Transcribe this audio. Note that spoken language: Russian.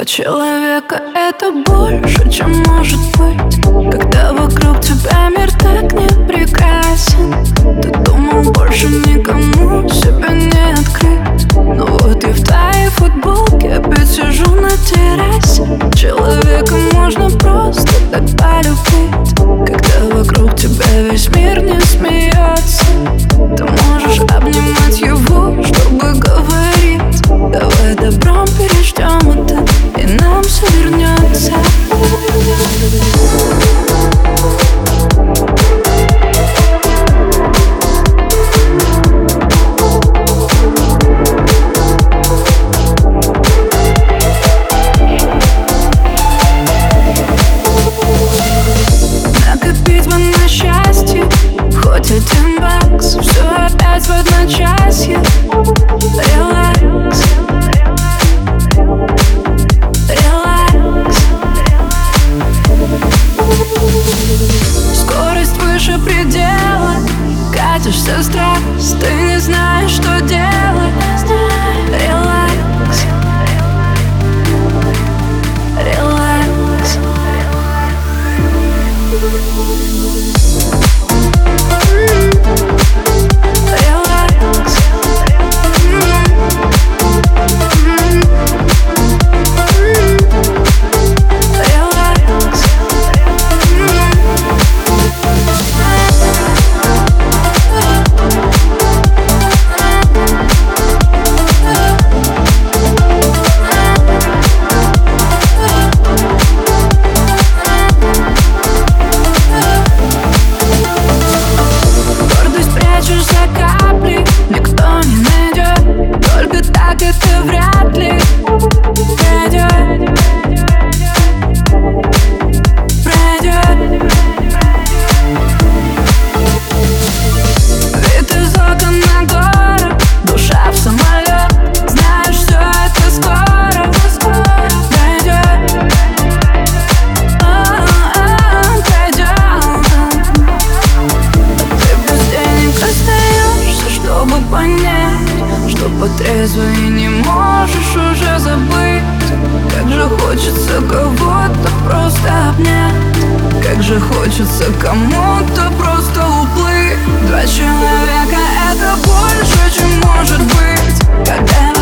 Два человека — это больше, чем может быть. Когда вокруг тебя мир так не прекрасен Ты думал, больше никому себя не открыть. Но вот и в твоей футболке опять сижу на террасе. Человека можно просто так полюбить. Когда вокруг тебя весь мир не смеется Ты можешь обнимать его, чтобы говорить. Давай добром переждем Страсть Ты не знаешь, По и не можешь уже забыть. Как же хочется кого-то просто обнять. Как же хочется кому-то просто уплыть. Два человека это больше, чем может быть. Когда